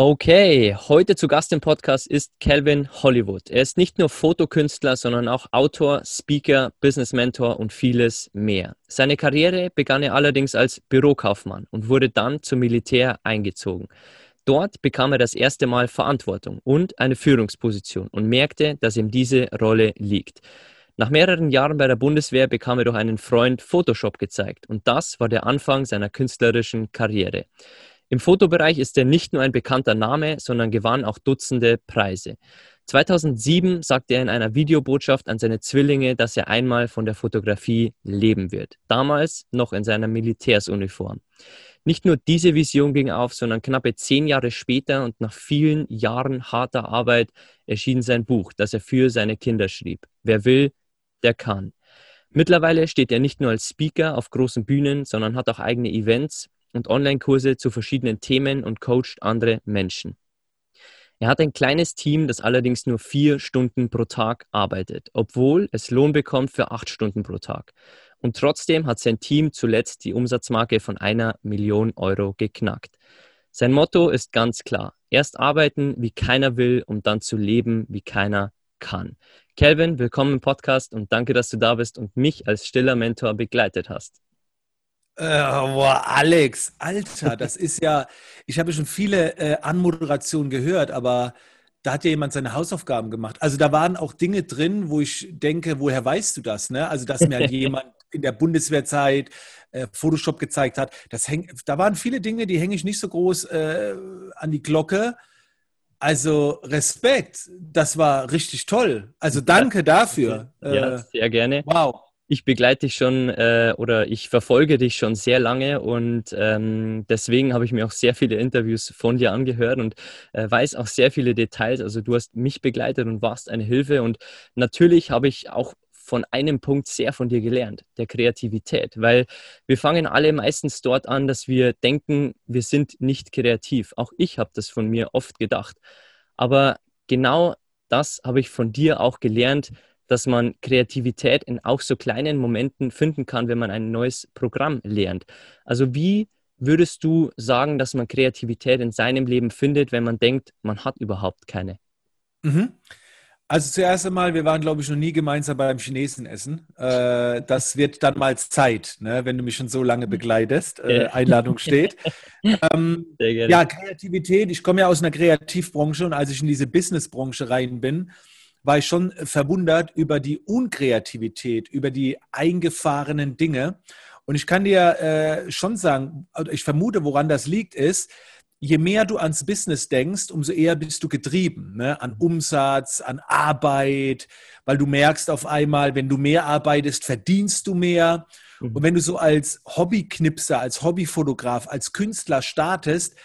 Okay, heute zu Gast im Podcast ist Calvin Hollywood. Er ist nicht nur Fotokünstler, sondern auch Autor, Speaker, Business Mentor und vieles mehr. Seine Karriere begann er allerdings als Bürokaufmann und wurde dann zum Militär eingezogen. Dort bekam er das erste Mal Verantwortung und eine Führungsposition und merkte, dass ihm diese Rolle liegt. Nach mehreren Jahren bei der Bundeswehr bekam er durch einen Freund Photoshop gezeigt und das war der Anfang seiner künstlerischen Karriere. Im Fotobereich ist er nicht nur ein bekannter Name, sondern gewann auch Dutzende Preise. 2007 sagte er in einer Videobotschaft an seine Zwillinge, dass er einmal von der Fotografie leben wird. Damals noch in seiner Militärsuniform. Nicht nur diese Vision ging auf, sondern knappe zehn Jahre später und nach vielen Jahren harter Arbeit erschien sein Buch, das er für seine Kinder schrieb. Wer will, der kann. Mittlerweile steht er nicht nur als Speaker auf großen Bühnen, sondern hat auch eigene Events, und Online-Kurse zu verschiedenen Themen und coacht andere Menschen. Er hat ein kleines Team, das allerdings nur vier Stunden pro Tag arbeitet, obwohl es Lohn bekommt für acht Stunden pro Tag. Und trotzdem hat sein Team zuletzt die Umsatzmarke von einer Million Euro geknackt. Sein Motto ist ganz klar. Erst arbeiten, wie keiner will, um dann zu leben, wie keiner kann. Kelvin, willkommen im Podcast und danke, dass du da bist und mich als stiller Mentor begleitet hast. Äh, boah, Alex, Alter, das ist ja, ich habe schon viele äh, Anmoderationen gehört, aber da hat ja jemand seine Hausaufgaben gemacht. Also da waren auch Dinge drin, wo ich denke, woher weißt du das? Ne? Also dass mir halt jemand in der Bundeswehrzeit äh, Photoshop gezeigt hat. Das häng, da waren viele Dinge, die hänge ich nicht so groß äh, an die Glocke. Also Respekt, das war richtig toll. Also danke dafür. Ja, äh, sehr gerne. Wow ich begleite dich schon äh, oder ich verfolge dich schon sehr lange und ähm, deswegen habe ich mir auch sehr viele Interviews von dir angehört und äh, weiß auch sehr viele Details. Also du hast mich begleitet und warst eine Hilfe und natürlich habe ich auch von einem Punkt sehr von dir gelernt, der Kreativität, weil wir fangen alle meistens dort an, dass wir denken, wir sind nicht kreativ. Auch ich habe das von mir oft gedacht. Aber genau das habe ich von dir auch gelernt, dass man Kreativität in auch so kleinen Momenten finden kann, wenn man ein neues Programm lernt. Also wie würdest du sagen, dass man Kreativität in seinem Leben findet, wenn man denkt, man hat überhaupt keine? Mhm. Also zuerst einmal, wir waren, glaube ich, noch nie gemeinsam beim Chinesen essen. Äh, das wird dann mal Zeit, ne, wenn du mich schon so lange begleitest. Äh, Einladung steht. ähm, ja, Kreativität. Ich komme ja aus einer Kreativbranche und als ich in diese Businessbranche rein bin, war ich schon verwundert über die Unkreativität, über die eingefahrenen Dinge. Und ich kann dir äh, schon sagen, ich vermute, woran das liegt, ist, je mehr du ans Business denkst, umso eher bist du getrieben, ne? an Umsatz, an Arbeit, weil du merkst auf einmal, wenn du mehr arbeitest, verdienst du mehr. Mhm. Und wenn du so als Hobbyknipser, als Hobbyfotograf, als Künstler startest,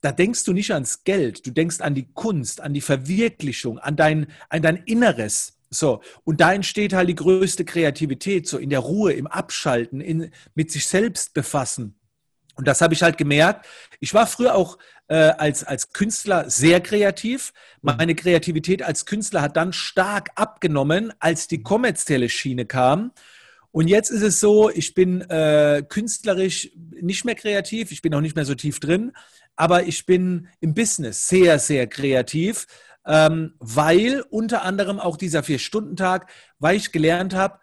da denkst du nicht ans Geld, du denkst an die Kunst, an die Verwirklichung, an dein, an dein Inneres. So, und da entsteht halt die größte Kreativität, so in der Ruhe, im Abschalten, in, mit sich selbst befassen. Und das habe ich halt gemerkt. Ich war früher auch äh, als, als Künstler sehr kreativ. Meine Kreativität als Künstler hat dann stark abgenommen, als die kommerzielle Schiene kam. Und jetzt ist es so, ich bin äh, künstlerisch nicht mehr kreativ, ich bin auch nicht mehr so tief drin, aber ich bin im Business sehr, sehr kreativ, ähm, weil unter anderem auch dieser Vier-Stunden-Tag, weil ich gelernt habe,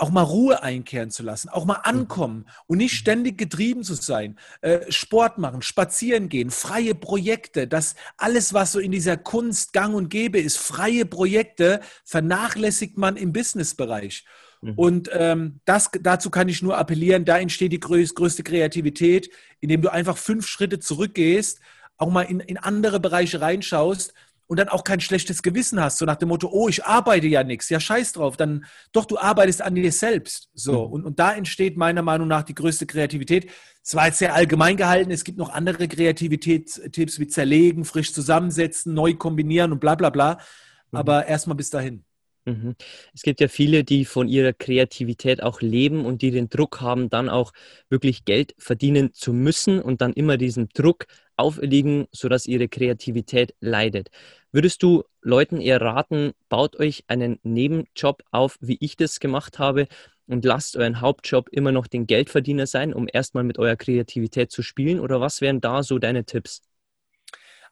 auch mal Ruhe einkehren zu lassen, auch mal mhm. ankommen und nicht ständig getrieben zu sein. Äh, Sport machen, spazieren gehen, freie Projekte, das alles, was so in dieser Kunst gang und gäbe ist, freie Projekte vernachlässigt man im Businessbereich. Mhm. Und ähm, das, dazu kann ich nur appellieren, da entsteht die größ, größte Kreativität, indem du einfach fünf Schritte zurückgehst, auch mal in, in andere Bereiche reinschaust und dann auch kein schlechtes Gewissen hast, so nach dem Motto, oh, ich arbeite ja nichts, ja scheiß drauf, dann doch, du arbeitest an dir selbst. So, mhm. und, und da entsteht meiner Meinung nach die größte Kreativität. Es war jetzt sehr allgemein gehalten, es gibt noch andere Kreativitätstipps wie zerlegen, frisch zusammensetzen, neu kombinieren und bla bla bla. Mhm. Aber erstmal bis dahin. Mhm. Es gibt ja viele, die von ihrer Kreativität auch leben und die den Druck haben, dann auch wirklich Geld verdienen zu müssen und dann immer diesem Druck auferlegen, sodass ihre Kreativität leidet. Würdest du Leuten eher raten, baut euch einen Nebenjob auf, wie ich das gemacht habe, und lasst euren Hauptjob immer noch den Geldverdiener sein, um erstmal mit eurer Kreativität zu spielen? Oder was wären da so deine Tipps?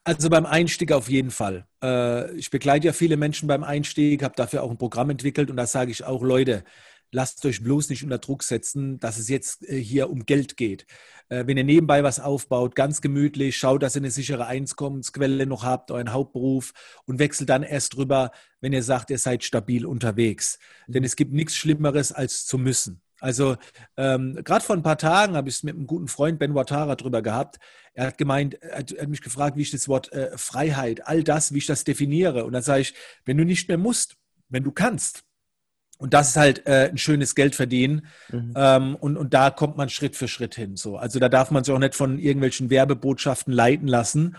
Also beim Einstieg auf jeden Fall. Äh, ich begleite ja viele Menschen beim Einstieg, habe dafür auch ein Programm entwickelt und da sage ich auch, Leute, lasst euch bloß nicht unter Druck setzen, dass es jetzt äh, hier um Geld geht. Äh, wenn ihr nebenbei was aufbaut, ganz gemütlich, schaut, dass ihr eine sichere Einkommensquelle noch habt, euren Hauptberuf und wechselt dann erst drüber, wenn ihr sagt, ihr seid stabil unterwegs. Denn es gibt nichts Schlimmeres als zu müssen. Also ähm, gerade vor ein paar Tagen habe ich es mit einem guten Freund Ben Watara drüber gehabt. Er hat gemeint, er hat, er hat mich gefragt, wie ich das Wort äh, Freiheit, all das, wie ich das definiere. Und dann sage ich, wenn du nicht mehr musst, wenn du kannst. Und das ist halt äh, ein schönes Geld verdienen. Mhm. Ähm, und, und da kommt man Schritt für Schritt hin. So. Also da darf man sich auch nicht von irgendwelchen Werbebotschaften leiten lassen.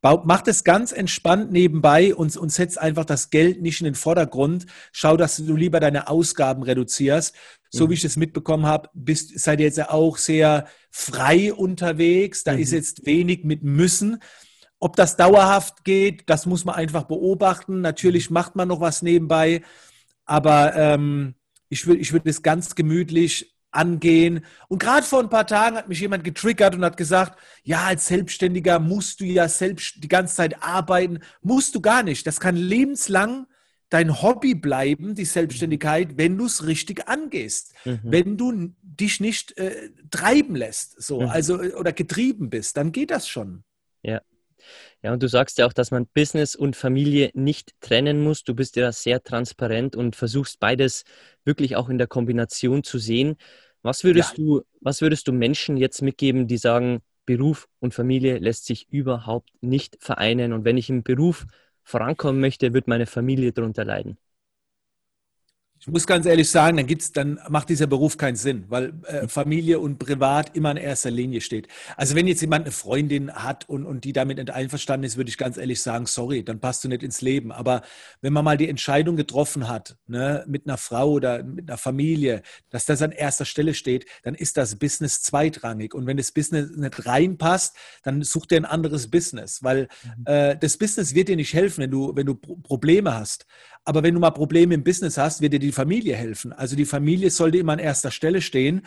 Macht es ganz entspannt nebenbei und, und setzt einfach das Geld nicht in den Vordergrund. Schau, dass du lieber deine Ausgaben reduzierst. So wie ich das mitbekommen habe, bist, seid ihr jetzt auch sehr frei unterwegs. Da mhm. ist jetzt wenig mit müssen. Ob das dauerhaft geht, das muss man einfach beobachten. Natürlich mhm. macht man noch was nebenbei, aber ähm, ich würde ich würd es ganz gemütlich angehen. Und gerade vor ein paar Tagen hat mich jemand getriggert und hat gesagt, ja, als Selbstständiger musst du ja selbst die ganze Zeit arbeiten. Musst du gar nicht. Das kann lebenslang dein Hobby bleiben, die Selbstständigkeit, wenn du es richtig angehst. Mhm. Wenn du dich nicht äh, treiben lässt, so, mhm. also oder getrieben bist, dann geht das schon. Ja. Ja, und du sagst ja auch, dass man Business und Familie nicht trennen muss. Du bist ja sehr transparent und versuchst beides wirklich auch in der Kombination zu sehen. Was würdest ja. du, was würdest du Menschen jetzt mitgeben, die sagen, Beruf und Familie lässt sich überhaupt nicht vereinen und wenn ich im Beruf vorankommen möchte, wird meine Familie darunter leiden? Ich muss ganz ehrlich sagen, dann gibt's, dann macht dieser Beruf keinen Sinn, weil äh, Familie und Privat immer in erster Linie steht. Also wenn jetzt jemand eine Freundin hat und, und die damit nicht einverstanden ist, würde ich ganz ehrlich sagen, sorry, dann passt du nicht ins Leben. Aber wenn man mal die Entscheidung getroffen hat, ne, mit einer Frau oder mit einer Familie, dass das an erster Stelle steht, dann ist das Business zweitrangig. Und wenn das Business nicht reinpasst, dann such dir ein anderes Business, weil mhm. äh, das Business wird dir nicht helfen, wenn du, wenn du Probleme hast. Aber wenn du mal Probleme im Business hast, wird dir die Familie helfen. Also die Familie sollte immer an erster Stelle stehen.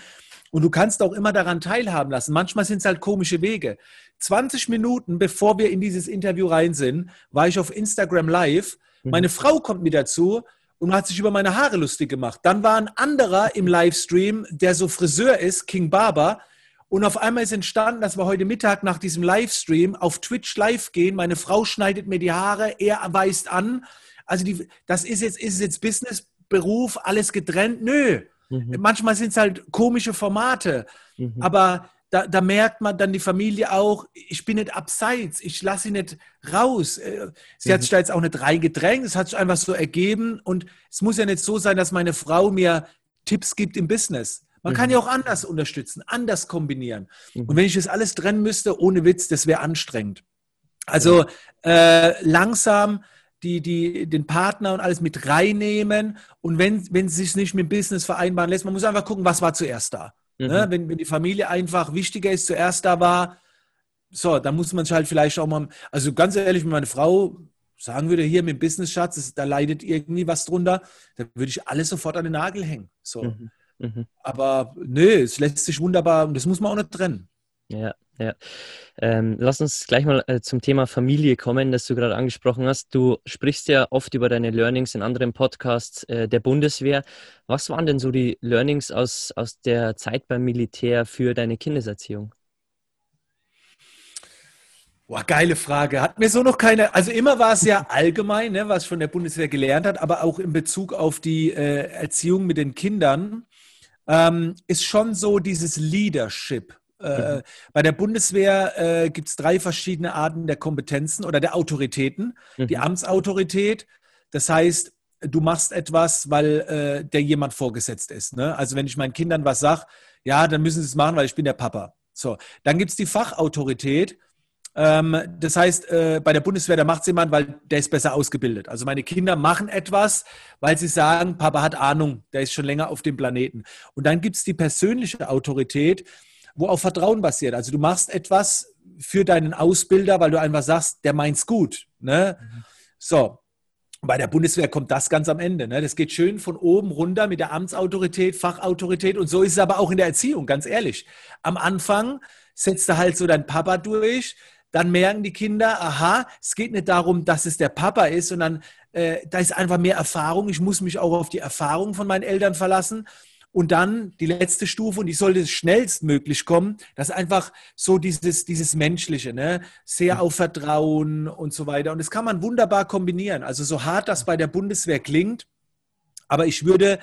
Und du kannst auch immer daran teilhaben lassen. Manchmal sind es halt komische Wege. 20 Minuten bevor wir in dieses Interview rein sind, war ich auf Instagram live. Mhm. Meine Frau kommt mir dazu und hat sich über meine Haare lustig gemacht. Dann war ein anderer im Livestream, der so Friseur ist, King Barber. Und auf einmal ist entstanden, dass wir heute Mittag nach diesem Livestream auf Twitch live gehen. Meine Frau schneidet mir die Haare, er weist an. Also die, das ist jetzt, ist jetzt Business, Beruf, alles getrennt. Nö. Mhm. Manchmal sind es halt komische Formate. Mhm. Aber da, da, merkt man dann die Familie auch, ich bin nicht abseits, ich lasse sie nicht raus. Äh, sie mhm. hat sich da jetzt auch nicht reingedrängt, es hat sich einfach so ergeben. Und es muss ja nicht so sein, dass meine Frau mir Tipps gibt im Business. Man kann mhm. ja auch anders unterstützen, anders kombinieren. Mhm. Und wenn ich das alles trennen müsste, ohne Witz, das wäre anstrengend. Also äh, langsam die, die, den Partner und alles mit reinnehmen. Und wenn, wenn es sich nicht mit dem Business vereinbaren lässt, man muss einfach gucken, was war zuerst da. Mhm. Ne? Wenn, wenn die Familie einfach wichtiger ist, zuerst da war, so, dann muss man sich halt vielleicht auch mal, also ganz ehrlich, wenn meine Frau sagen würde, hier mit dem Business-Schatz, da leidet irgendwie was drunter, dann würde ich alles sofort an den Nagel hängen. So. Mhm. Mhm. Aber nö, es lässt sich wunderbar, das muss man auch nicht trennen. Ja, Ja. Ähm, lass uns gleich mal äh, zum Thema Familie kommen, das du gerade angesprochen hast. Du sprichst ja oft über deine Learnings in anderen Podcasts äh, der Bundeswehr. Was waren denn so die Learnings aus, aus der Zeit beim Militär für deine Kindeserziehung? Boah, geile Frage. Hat mir so noch keine, also immer war es ja allgemein, ne, was von der Bundeswehr gelernt hat, aber auch in Bezug auf die äh, Erziehung mit den Kindern, ähm, ist schon so dieses Leadership. Äh, mhm. Bei der Bundeswehr äh, gibt es drei verschiedene Arten der Kompetenzen oder der Autoritäten. Mhm. Die Amtsautorität, das heißt, du machst etwas, weil äh, der jemand vorgesetzt ist. Ne? Also wenn ich meinen Kindern was sage, ja, dann müssen sie es machen, weil ich bin der Papa. So, dann gibt es die Fachautorität. Ähm, das heißt, äh, bei der Bundeswehr, da macht es jemand, weil der ist besser ausgebildet. Also meine Kinder machen etwas, weil sie sagen, Papa hat Ahnung, der ist schon länger auf dem Planeten. Und dann gibt es die persönliche Autorität, wo auf Vertrauen basiert. Also du machst etwas für deinen Ausbilder, weil du einfach sagst, der meint's gut. Ne? Mhm. So, bei der Bundeswehr kommt das ganz am Ende. Ne? Das geht schön von oben runter mit der Amtsautorität, Fachautorität und so ist es aber auch in der Erziehung, ganz ehrlich. Am Anfang setzt du halt so dein Papa durch, dann merken die Kinder, aha, es geht nicht darum, dass es der Papa ist, sondern äh, da ist einfach mehr Erfahrung. Ich muss mich auch auf die Erfahrung von meinen Eltern verlassen. Und dann die letzte Stufe, und die sollte schnellstmöglich kommen, das ist einfach so dieses, dieses Menschliche, ne? sehr auf Vertrauen und so weiter. Und das kann man wunderbar kombinieren. Also so hart das bei der Bundeswehr klingt, aber ich würde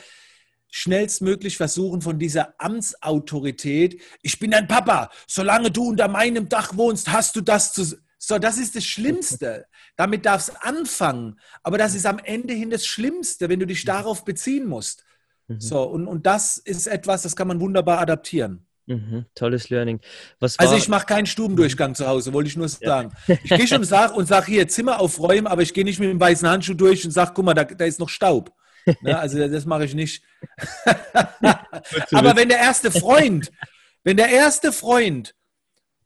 schnellstmöglich versuchen, von dieser Amtsautorität, ich bin dein Papa, solange du unter meinem Dach wohnst, hast du das zu. So, das ist das Schlimmste. Damit darfst du anfangen. Aber das ist am Ende hin das Schlimmste, wenn du dich darauf beziehen musst. Mhm. So, und, und das ist etwas, das kann man wunderbar adaptieren. Mhm, tolles Learning. also ich mache keinen Stubendurchgang zu Hause, wollte ich nur sagen. Ja. Ich gehe schon und sage und sag hier Zimmer aufräumen, aber ich gehe nicht mit dem weißen Handschuh durch und sage, guck mal, da, da ist noch Staub. Ne? Also das mache ich nicht. Aber wenn der erste Freund, wenn der erste Freund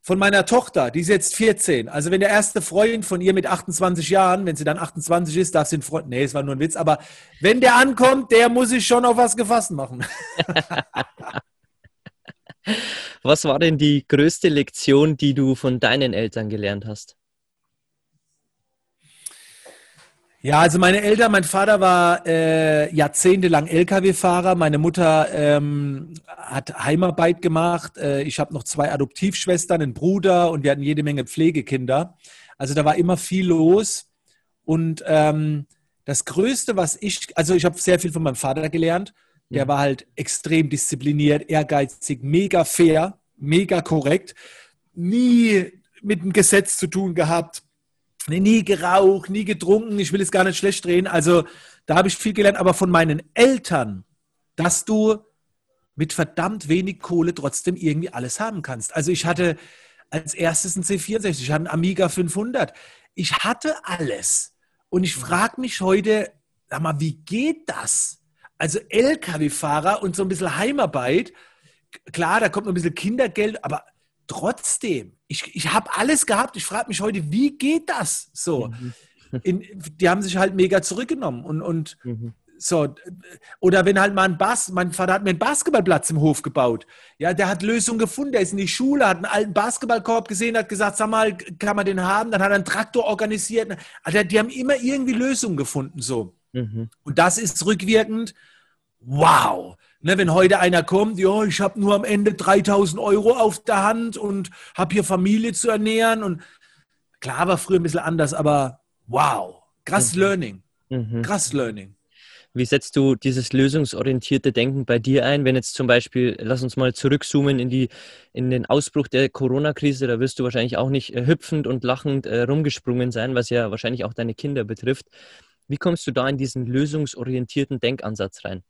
von meiner Tochter, die ist jetzt 14, also wenn der erste Freund von ihr mit 28 Jahren, wenn sie dann 28 ist, darf sie ein Freund, nee, es war nur ein Witz, aber wenn der ankommt, der muss sich schon auf was gefasst machen. was war denn die größte Lektion, die du von deinen Eltern gelernt hast? Ja, also meine Eltern, mein Vater war äh, jahrzehntelang Lkw-Fahrer, meine Mutter ähm, hat Heimarbeit gemacht, äh, ich habe noch zwei Adoptivschwestern, einen Bruder und wir hatten jede Menge Pflegekinder. Also da war immer viel los. Und ähm, das Größte, was ich, also ich habe sehr viel von meinem Vater gelernt, der mhm. war halt extrem diszipliniert, ehrgeizig, mega fair, mega korrekt, nie mit dem Gesetz zu tun gehabt, nie geraucht, nie getrunken. Ich will es gar nicht schlecht drehen. Also da habe ich viel gelernt, aber von meinen Eltern, dass du mit verdammt wenig Kohle trotzdem irgendwie alles haben kannst. Also ich hatte als erstes ein C64, ich hatte einen Amiga 500. Ich hatte alles. Und ich frage mich heute, sag mal, wie geht das? Also LKW-Fahrer und so ein bisschen Heimarbeit. Klar, da kommt noch ein bisschen Kindergeld, aber trotzdem, ich, ich habe alles gehabt. Ich frage mich heute, wie geht das so? Mhm. In, die haben sich halt mega zurückgenommen und, und mhm. so. Oder wenn halt mal ein Bass, mein Vater hat mir einen Basketballplatz im Hof gebaut. Ja, der hat Lösungen gefunden. Der ist in die Schule, hat einen alten Basketballkorb gesehen, hat gesagt, sag mal, kann man den haben? Dann hat er einen Traktor organisiert. Also die haben immer irgendwie Lösungen gefunden so. Mhm. Und das ist rückwirkend. Wow, Ne, wenn heute einer kommt, ja, ich habe nur am Ende 3000 Euro auf der Hand und habe hier Familie zu ernähren. Und klar war früher ein bisschen anders, aber wow, krass mhm. Learning. Mhm. Krass Learning. Wie setzt du dieses lösungsorientierte Denken bei dir ein, wenn jetzt zum Beispiel, lass uns mal zurückzoomen in, die, in den Ausbruch der Corona-Krise, da wirst du wahrscheinlich auch nicht äh, hüpfend und lachend äh, rumgesprungen sein, was ja wahrscheinlich auch deine Kinder betrifft. Wie kommst du da in diesen lösungsorientierten Denkansatz rein?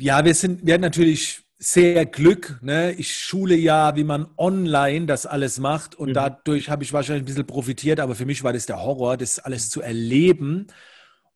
Ja, wir sind, wir hatten natürlich sehr Glück. Ne? Ich schule ja, wie man online das alles macht und mhm. dadurch habe ich wahrscheinlich ein bisschen profitiert, aber für mich war das der Horror, das alles zu erleben.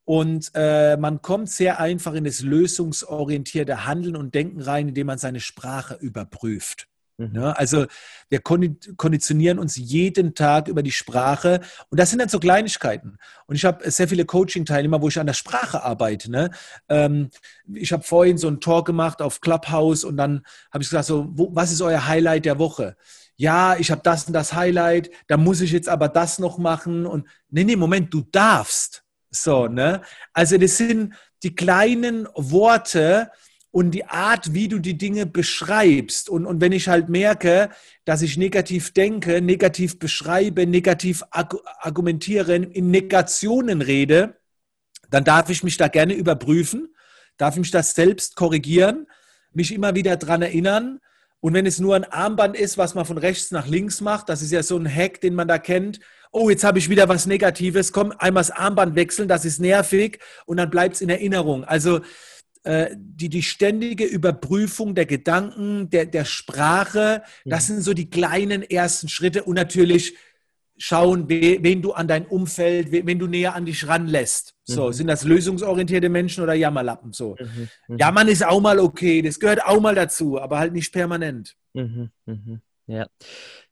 Und äh, man kommt sehr einfach in das lösungsorientierte Handeln und Denken rein, indem man seine Sprache überprüft. Mhm. Ja, also wir konditionieren uns jeden Tag über die Sprache und das sind dann so Kleinigkeiten. Und ich habe sehr viele Coaching-Teilnehmer, wo ich an der Sprache arbeite. Ne? Ähm, ich habe vorhin so einen Talk gemacht auf Clubhouse und dann habe ich gesagt, so, wo, was ist euer Highlight der Woche? Ja, ich habe das und das Highlight, da muss ich jetzt aber das noch machen. Und nee, nee, Moment, du darfst. So, ne? Also das sind die kleinen Worte, und die Art, wie du die Dinge beschreibst. Und, und wenn ich halt merke, dass ich negativ denke, negativ beschreibe, negativ argumentiere, in Negationen rede, dann darf ich mich da gerne überprüfen, darf ich mich das selbst korrigieren, mich immer wieder daran erinnern. Und wenn es nur ein Armband ist, was man von rechts nach links macht, das ist ja so ein Hack, den man da kennt. Oh, jetzt habe ich wieder was Negatives. Komm, einmal das Armband wechseln, das ist nervig und dann bleibt es in Erinnerung. Also die, die ständige Überprüfung der Gedanken, der, der Sprache, das mhm. sind so die kleinen ersten Schritte und natürlich schauen, wen du an dein Umfeld, wen du näher an dich ranlässt. So, mhm. sind das lösungsorientierte Menschen oder Jammerlappen? So. Mhm. Mhm. Jammern ist auch mal okay, das gehört auch mal dazu, aber halt nicht permanent. Mhm. mhm. Ja.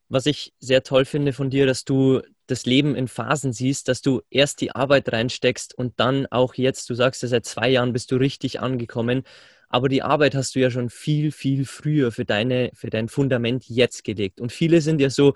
Was ich sehr toll finde von dir, dass du das Leben in Phasen siehst, dass du erst die Arbeit reinsteckst und dann auch jetzt, du sagst ja, seit zwei Jahren bist du richtig angekommen, aber die Arbeit hast du ja schon viel, viel früher für, deine, für dein Fundament jetzt gelegt. Und viele sind ja so,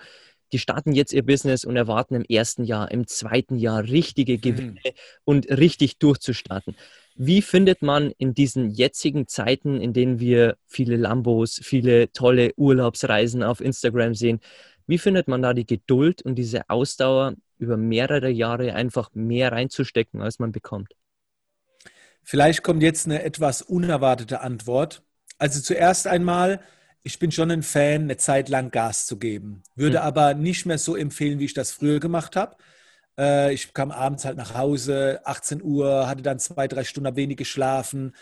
die starten jetzt ihr Business und erwarten im ersten Jahr, im zweiten Jahr richtige mhm. Gewinne mhm. und richtig durchzustarten. Wie findet man in diesen jetzigen Zeiten, in denen wir viele Lambos, viele tolle Urlaubsreisen auf Instagram sehen, wie findet man da die Geduld und diese Ausdauer über mehrere Jahre einfach mehr reinzustecken, als man bekommt? Vielleicht kommt jetzt eine etwas unerwartete Antwort. Also zuerst einmal, ich bin schon ein Fan, eine Zeit lang Gas zu geben. Würde mhm. aber nicht mehr so empfehlen, wie ich das früher gemacht habe. Äh, ich kam abends halt nach Hause, 18 Uhr, hatte dann zwei, drei Stunden wenig geschlafen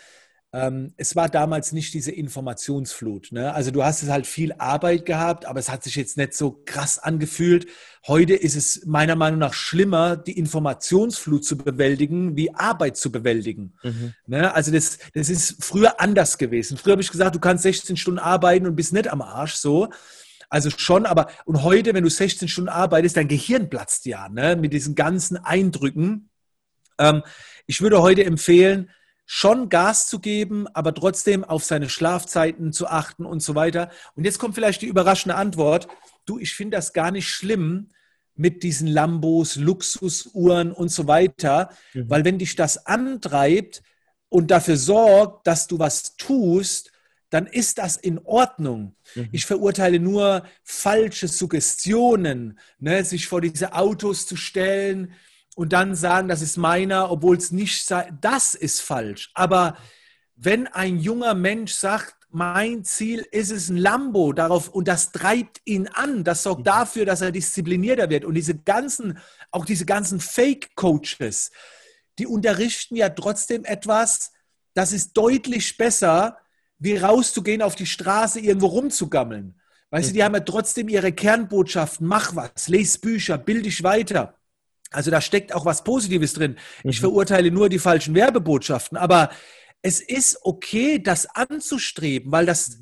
ähm, es war damals nicht diese Informationsflut. Ne? Also du hast es halt viel Arbeit gehabt, aber es hat sich jetzt nicht so krass angefühlt. Heute ist es meiner Meinung nach schlimmer, die Informationsflut zu bewältigen, wie Arbeit zu bewältigen. Mhm. Ne? Also das, das ist früher anders gewesen. Früher habe ich gesagt, du kannst 16 Stunden arbeiten und bist nicht am Arsch so. Also schon, aber und heute, wenn du 16 Stunden arbeitest, dein Gehirn platzt ja ne? mit diesen ganzen Eindrücken. Ähm, ich würde heute empfehlen, schon Gas zu geben, aber trotzdem auf seine Schlafzeiten zu achten und so weiter. Und jetzt kommt vielleicht die überraschende Antwort. Du, ich finde das gar nicht schlimm mit diesen Lambos, Luxusuhren und so weiter, mhm. weil wenn dich das antreibt und dafür sorgt, dass du was tust, dann ist das in Ordnung. Mhm. Ich verurteile nur falsche Suggestionen, ne, sich vor diese Autos zu stellen, und dann sagen, das ist meiner, obwohl es nicht sei, das ist falsch. Aber wenn ein junger Mensch sagt, mein Ziel ist es ein Lambo darauf und das treibt ihn an, das sorgt mhm. dafür, dass er disziplinierter wird. Und diese ganzen, auch diese ganzen Fake-Coaches, die unterrichten ja trotzdem etwas, das ist deutlich besser, wie rauszugehen auf die Straße, irgendwo rumzugammeln. Weißt du, die mhm. haben ja trotzdem ihre Kernbotschaften, mach was, les Bücher, bild dich weiter. Also da steckt auch was Positives drin. Ich mhm. verurteile nur die falschen Werbebotschaften, aber es ist okay, das anzustreben, weil das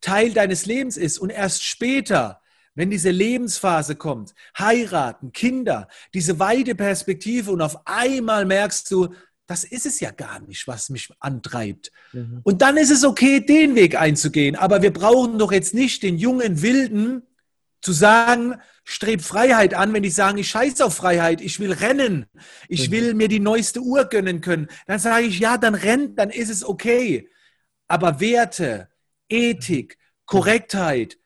Teil deines Lebens ist und erst später, wenn diese Lebensphase kommt, heiraten, Kinder, diese weite Perspektive und auf einmal merkst du, das ist es ja gar nicht, was mich antreibt. Mhm. Und dann ist es okay, den Weg einzugehen. Aber wir brauchen doch jetzt nicht den jungen Wilden zu sagen, streb Freiheit an, wenn die sagen, ich scheiße auf Freiheit, ich will rennen, ich mhm. will mir die neueste Uhr gönnen können, dann sage ich, ja, dann rennt, dann ist es okay. Aber Werte, Ethik, Korrektheit,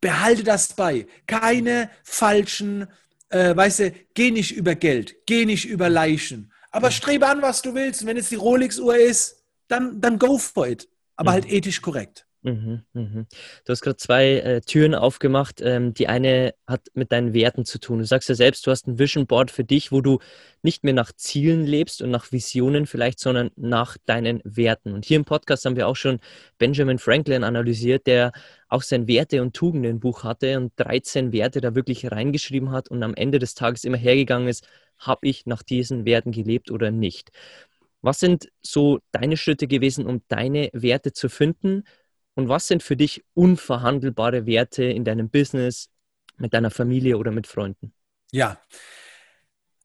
behalte das bei. Keine falschen, äh, weißt du, geh nicht über Geld, geh nicht über Leichen. Aber strebe an, was du willst. Und wenn es die Rolex-Uhr ist, dann, dann go for it. Aber halt ethisch korrekt. Mhm, mhm. Du hast gerade zwei äh, Türen aufgemacht. Ähm, die eine hat mit deinen Werten zu tun. Du sagst ja selbst, du hast ein Vision Board für dich, wo du nicht mehr nach Zielen lebst und nach Visionen vielleicht, sondern nach deinen Werten. Und hier im Podcast haben wir auch schon Benjamin Franklin analysiert, der auch sein Werte- und Tugenden-Buch hatte und 13 Werte da wirklich reingeschrieben hat und am Ende des Tages immer hergegangen ist, habe ich nach diesen Werten gelebt oder nicht. Was sind so deine Schritte gewesen, um deine Werte zu finden? Und was sind für dich unverhandelbare Werte in deinem Business, mit deiner Familie oder mit Freunden? Ja,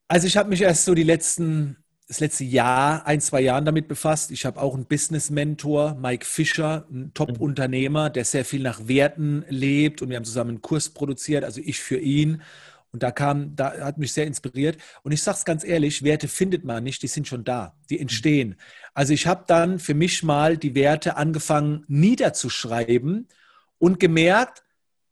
also ich habe mich erst so die letzten, das letzte Jahr, ein, zwei Jahren damit befasst. Ich habe auch einen Business-Mentor, Mike Fischer, ein Top-Unternehmer, der sehr viel nach Werten lebt und wir haben zusammen einen Kurs produziert, also ich für ihn. Und da kam, da hat mich sehr inspiriert. Und ich sage es ganz ehrlich, Werte findet man nicht, die sind schon da, die entstehen. Also ich habe dann für mich mal die Werte angefangen niederzuschreiben und gemerkt,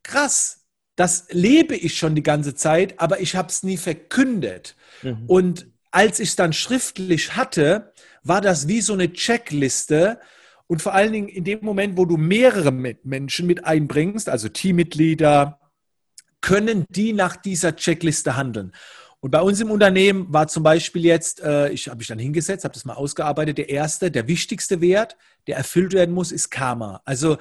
krass, das lebe ich schon die ganze Zeit, aber ich habe es nie verkündet. Mhm. Und als ich es dann schriftlich hatte, war das wie so eine Checkliste. Und vor allen Dingen in dem Moment, wo du mehrere Menschen mit einbringst, also Teammitglieder, können die nach dieser Checkliste handeln. Und bei uns im Unternehmen war zum Beispiel jetzt, äh, ich habe mich dann hingesetzt, habe das mal ausgearbeitet, der erste, der wichtigste Wert, der erfüllt werden muss, ist Karma. Also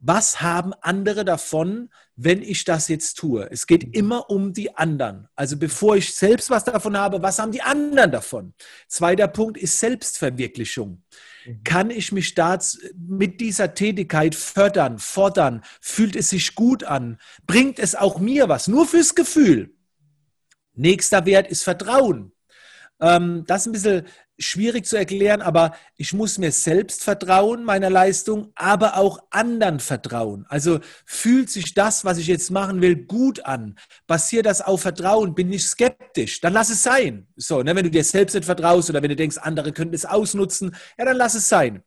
was haben andere davon, wenn ich das jetzt tue? Es geht mhm. immer um die anderen. Also bevor ich selbst was davon habe, was haben die anderen davon? Zweiter Punkt ist Selbstverwirklichung. Mhm. Kann ich mich da mit dieser Tätigkeit fördern, fordern? Fühlt es sich gut an? Bringt es auch mir was? Nur fürs Gefühl. Nächster Wert ist Vertrauen. Ähm, das ist ein bisschen schwierig zu erklären, aber ich muss mir selbst vertrauen, meiner Leistung, aber auch anderen vertrauen. Also fühlt sich das, was ich jetzt machen will, gut an? Basiert das auf Vertrauen? Bin ich skeptisch? Dann lass es sein. So, ne, wenn du dir selbst nicht vertraust oder wenn du denkst, andere könnten es ausnutzen, ja, dann lass es sein.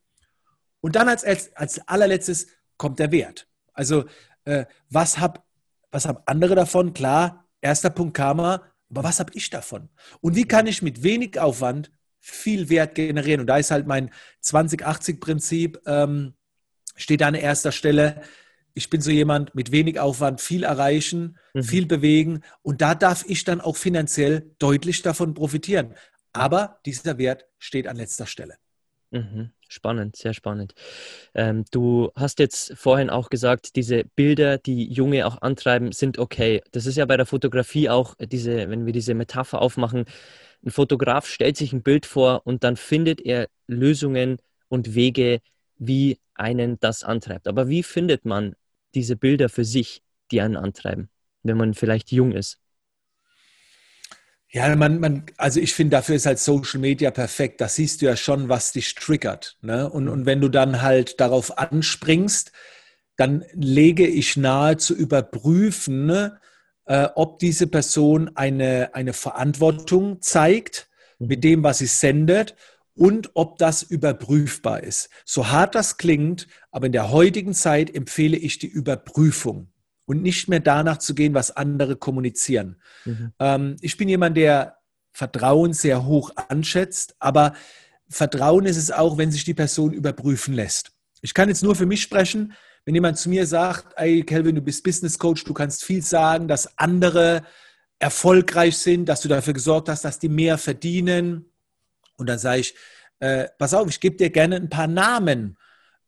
Und dann als, als, als allerletztes kommt der Wert. Also, äh, was haben was hab andere davon? Klar, erster Punkt Karma, aber was habe ich davon? Und wie kann ich mit wenig Aufwand viel Wert generieren? Und da ist halt mein 2080-Prinzip, ähm, steht an erster Stelle. Ich bin so jemand mit wenig Aufwand viel erreichen, mhm. viel bewegen und da darf ich dann auch finanziell deutlich davon profitieren. Aber dieser Wert steht an letzter Stelle. Mhm. Spannend, sehr spannend. Ähm, du hast jetzt vorhin auch gesagt, diese Bilder, die Junge auch antreiben, sind okay. Das ist ja bei der Fotografie auch diese, wenn wir diese Metapher aufmachen, ein Fotograf stellt sich ein Bild vor und dann findet er Lösungen und Wege, wie einen das antreibt. Aber wie findet man diese Bilder für sich, die einen antreiben, wenn man vielleicht jung ist? Ja, man, man, also ich finde, dafür ist halt Social Media perfekt. Da siehst du ja schon, was dich triggert. Ne? Und, und wenn du dann halt darauf anspringst, dann lege ich nahe zu überprüfen, ne, äh, ob diese Person eine, eine Verantwortung zeigt mit dem, was sie sendet und ob das überprüfbar ist. So hart das klingt, aber in der heutigen Zeit empfehle ich die Überprüfung und nicht mehr danach zu gehen, was andere kommunizieren. Mhm. Ähm, ich bin jemand, der Vertrauen sehr hoch anschätzt, aber Vertrauen ist es auch, wenn sich die Person überprüfen lässt. Ich kann jetzt nur für mich sprechen, wenn jemand zu mir sagt, ey Kelvin, du bist Business Coach, du kannst viel sagen, dass andere erfolgreich sind, dass du dafür gesorgt hast, dass die mehr verdienen. Und dann sage ich, äh, pass auf, ich gebe dir gerne ein paar Namen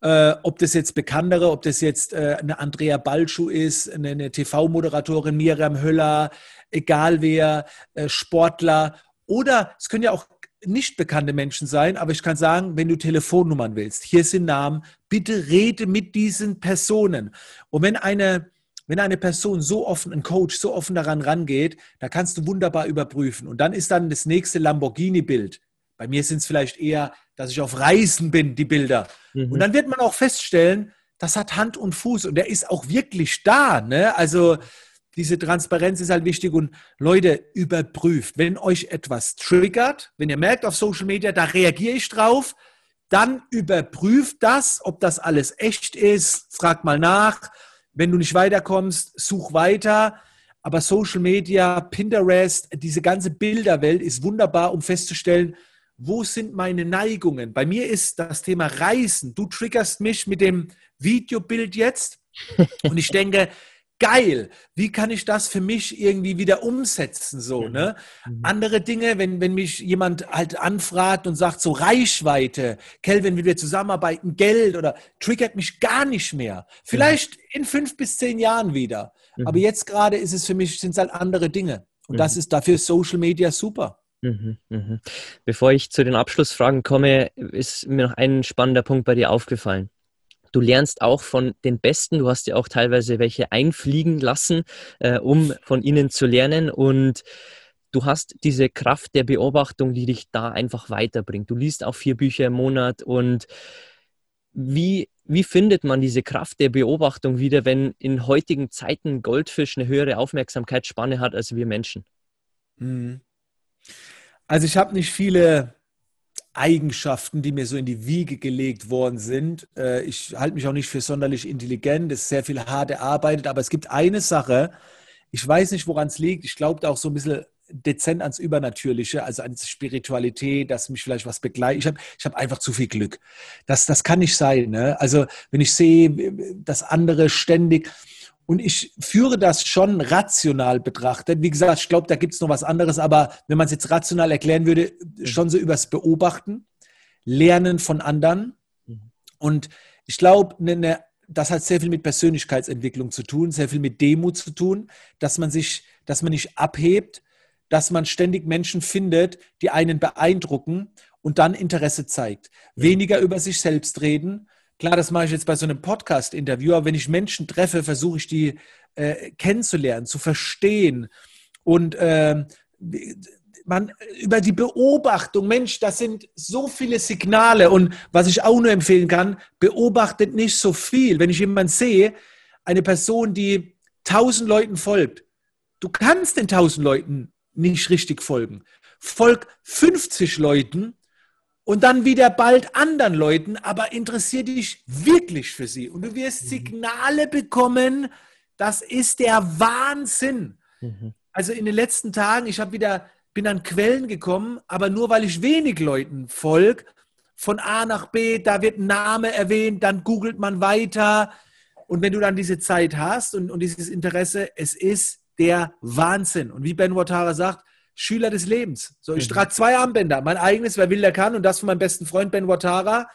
äh, ob das jetzt Bekanntere, ob das jetzt äh, eine Andrea Balschuh ist, eine, eine TV-Moderatorin Miriam Höller, egal wer, äh, Sportler oder es können ja auch nicht bekannte Menschen sein, aber ich kann sagen, wenn du Telefonnummern willst, hier sind Namen, bitte rede mit diesen Personen. Und wenn eine, wenn eine Person so offen, ein Coach so offen daran rangeht, da kannst du wunderbar überprüfen. Und dann ist dann das nächste Lamborghini-Bild. Bei mir sind es vielleicht eher, dass ich auf Reisen bin, die Bilder. Mhm. Und dann wird man auch feststellen, das hat Hand und Fuß und der ist auch wirklich da. Ne? Also diese Transparenz ist halt wichtig und Leute, überprüft, wenn euch etwas triggert, wenn ihr merkt auf Social Media, da reagiere ich drauf, dann überprüft das, ob das alles echt ist, frag mal nach. Wenn du nicht weiterkommst, such weiter. Aber Social Media, Pinterest, diese ganze Bilderwelt ist wunderbar, um festzustellen, wo sind meine Neigungen? Bei mir ist das Thema Reisen. Du triggerst mich mit dem Videobild jetzt und ich denke, geil, wie kann ich das für mich irgendwie wieder umsetzen? So, mhm. ne? Mhm. Andere Dinge, wenn, wenn mich jemand halt anfragt und sagt, so Reichweite, Kelvin, wie wir zusammenarbeiten, Geld oder triggert mich gar nicht mehr. Vielleicht mhm. in fünf bis zehn Jahren wieder. Mhm. Aber jetzt gerade ist es für mich, sind es halt andere Dinge. Und das mhm. ist dafür Social Media super. Mhm, mhm. Bevor ich zu den Abschlussfragen komme, ist mir noch ein spannender Punkt bei dir aufgefallen. Du lernst auch von den Besten. Du hast ja auch teilweise welche einfliegen lassen, äh, um von ihnen zu lernen. Und du hast diese Kraft der Beobachtung, die dich da einfach weiterbringt. Du liest auch vier Bücher im Monat. Und wie, wie findet man diese Kraft der Beobachtung wieder, wenn in heutigen Zeiten Goldfisch eine höhere Aufmerksamkeitsspanne hat als wir Menschen? Mhm. Also ich habe nicht viele Eigenschaften, die mir so in die Wiege gelegt worden sind. Äh, ich halte mich auch nicht für sonderlich intelligent, es ist sehr viel hart erarbeitet, aber es gibt eine Sache, ich weiß nicht, woran es liegt. Ich glaube auch so ein bisschen dezent ans Übernatürliche, also an Spiritualität, dass mich vielleicht was begleitet. Ich habe ich hab einfach zu viel Glück. Das, das kann nicht sein. Ne? Also wenn ich sehe, dass andere ständig, und ich führe das schon rational betrachtet. Wie gesagt, ich glaube, da gibt es noch was anderes, aber wenn man es jetzt rational erklären würde, mhm. schon so übers Beobachten, Lernen von anderen. Mhm. Und ich glaube, ne, ne, das hat sehr viel mit Persönlichkeitsentwicklung zu tun, sehr viel mit Demut zu tun, dass man sich, dass man nicht abhebt, dass man ständig Menschen findet, die einen beeindrucken und dann Interesse zeigt. Weniger über sich selbst reden, Klar, das mache ich jetzt bei so einem Podcast-Interview, aber wenn ich Menschen treffe, versuche ich die äh, kennenzulernen, zu verstehen und äh, man über die Beobachtung, Mensch, das sind so viele Signale und was ich auch nur empfehlen kann, beobachtet nicht so viel. Wenn ich jemanden sehe, eine Person, die tausend Leuten folgt, du kannst den tausend Leuten nicht richtig folgen. Folg 50 Leuten und dann wieder bald anderen Leuten, aber interessier dich wirklich für sie. Und du wirst mhm. Signale bekommen, das ist der Wahnsinn. Mhm. Also in den letzten Tagen, ich habe wieder, bin an Quellen gekommen, aber nur weil ich wenig Leuten folge, von A nach B, da wird ein Name erwähnt, dann googelt man weiter. Und wenn du dann diese Zeit hast und, und dieses Interesse, es ist der Wahnsinn. Und wie Ben Watara sagt, Schüler des Lebens. So, ich mhm. trage zwei Armbänder. Mein eigenes, wer will, der kann. Und das von meinem besten Freund Ben Watara.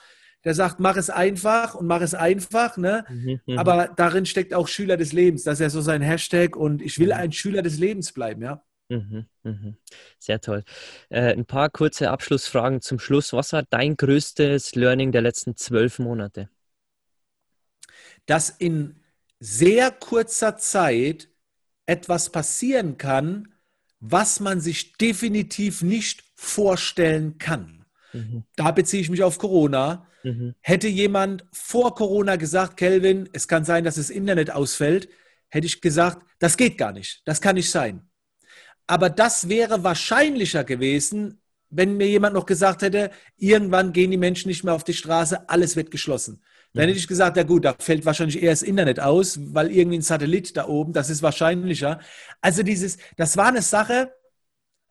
Der sagt, mach es einfach und mach es einfach. Ne? Mhm, mhm. Aber darin steckt auch Schüler des Lebens. Das ist ja so sein Hashtag. Und ich will mhm. ein Schüler des Lebens bleiben, ja. Mhm, mhm. Sehr toll. Äh, ein paar kurze Abschlussfragen zum Schluss. Was war dein größtes Learning der letzten zwölf Monate? Dass in sehr kurzer Zeit etwas passieren kann, was man sich definitiv nicht vorstellen kann. Mhm. Da beziehe ich mich auf Corona. Mhm. Hätte jemand vor Corona gesagt, Kelvin, es kann sein, dass das Internet ausfällt, hätte ich gesagt, das geht gar nicht, das kann nicht sein. Aber das wäre wahrscheinlicher gewesen, wenn mir jemand noch gesagt hätte, irgendwann gehen die Menschen nicht mehr auf die Straße, alles wird geschlossen. Dann hätte ich gesagt, ja gut, da fällt wahrscheinlich eher das Internet aus, weil irgendwie ein Satellit da oben, das ist wahrscheinlicher. Also dieses, das war eine Sache,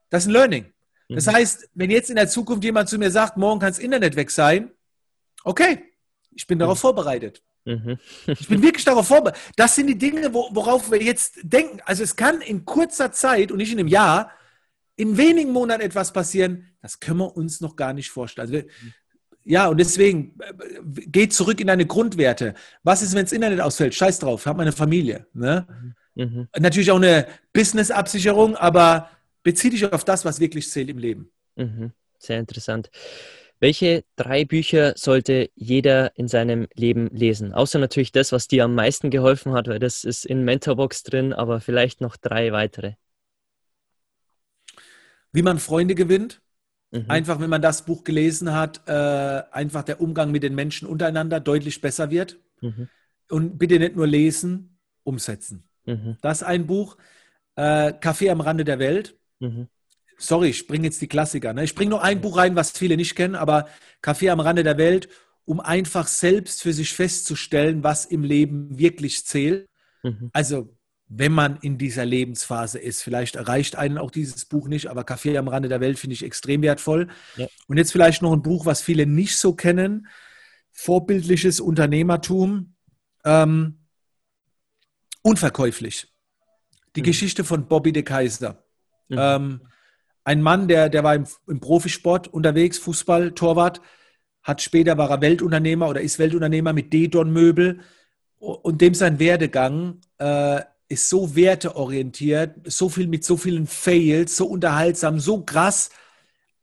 das ist ein Learning. Das mhm. heißt, wenn jetzt in der Zukunft jemand zu mir sagt, morgen kann das Internet weg sein, okay, ich bin darauf mhm. vorbereitet. Mhm. ich bin wirklich darauf vorbereitet. Das sind die Dinge, worauf wir jetzt denken. Also es kann in kurzer Zeit und nicht in einem Jahr, in wenigen Monaten etwas passieren, das können wir uns noch gar nicht vorstellen. Also wir, ja, und deswegen geht zurück in deine Grundwerte. Was ist, wenn das Internet ausfällt? Scheiß drauf, habe meine Familie. Ne? Mhm. Natürlich auch eine Business-Absicherung, aber bezieh dich auf das, was wirklich zählt im Leben. Mhm. Sehr interessant. Welche drei Bücher sollte jeder in seinem Leben lesen? Außer natürlich das, was dir am meisten geholfen hat, weil das ist in Mentorbox drin, aber vielleicht noch drei weitere. Wie man Freunde gewinnt. Mhm. Einfach, wenn man das Buch gelesen hat, äh, einfach der Umgang mit den Menschen untereinander deutlich besser wird. Mhm. Und bitte nicht nur lesen, umsetzen. Mhm. Das ist ein Buch. Äh, Kaffee am Rande der Welt. Mhm. Sorry, ich bringe jetzt die Klassiker. Ne? Ich bringe noch ein Buch rein, was viele nicht kennen, aber Kaffee am Rande der Welt, um einfach selbst für sich festzustellen, was im Leben wirklich zählt. Mhm. Also wenn man in dieser Lebensphase ist. Vielleicht erreicht einen auch dieses Buch nicht, aber Kaffee am Rande der Welt finde ich extrem wertvoll. Ja. Und jetzt vielleicht noch ein Buch, was viele nicht so kennen. Vorbildliches Unternehmertum. Ähm, unverkäuflich. Die mhm. Geschichte von Bobby de Kaiser. Mhm. Ähm, ein Mann, der, der war im, im Profisport unterwegs, Fußball, Torwart, hat später war er Weltunternehmer oder ist Weltunternehmer mit Dedon Möbel und dem sein Werdegang äh, ist so werteorientiert, so viel mit so vielen Fails, so unterhaltsam, so krass.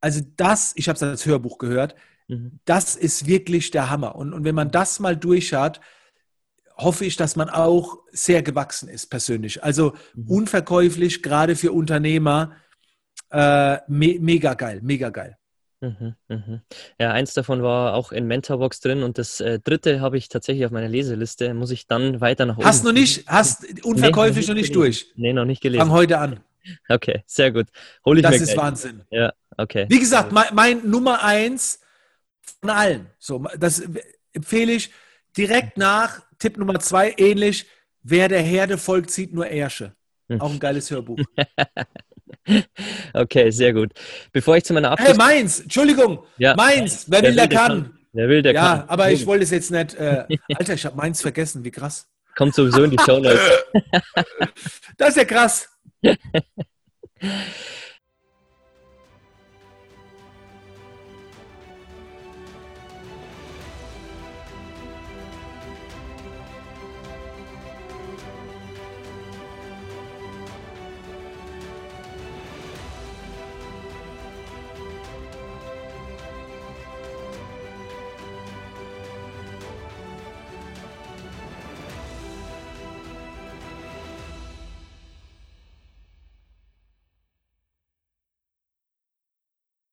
Also das, ich habe es als Hörbuch gehört, mhm. das ist wirklich der Hammer. Und, und wenn man das mal durch hat, hoffe ich, dass man auch sehr gewachsen ist persönlich. Also mhm. unverkäuflich, gerade für Unternehmer, äh, me mega geil, mega geil. Mhm, mhm. Ja, eins davon war auch in Mentorbox drin und das äh, dritte habe ich tatsächlich auf meiner Leseliste. Muss ich dann weiter nach oben. Hast du noch nicht, hast unverkäuflich nee, noch, nicht, noch nicht durch? Nee, noch nicht gelesen. Fang heute an. Okay, sehr gut. Hol ich das mir ist gleich. Wahnsinn. Ja, okay. Wie gesagt, mein, mein, Nummer eins von allen. So, das empfehle ich direkt nach Tipp Nummer zwei, ähnlich. Wer der Herde folgt, zieht nur Ärsche. Hm. Auch ein geiles Hörbuch. okay, sehr gut. Bevor ich zu meiner Abschluss... Hey, meins! Entschuldigung! Ja. Meins! Wer, will, der, kann. kann. Wer will, der ja, kann. Ja, aber ich wollte es jetzt nicht... Äh, Alter, ich habe meins vergessen. Wie krass. Kommt sowieso in die Show Notes. das ist ja krass.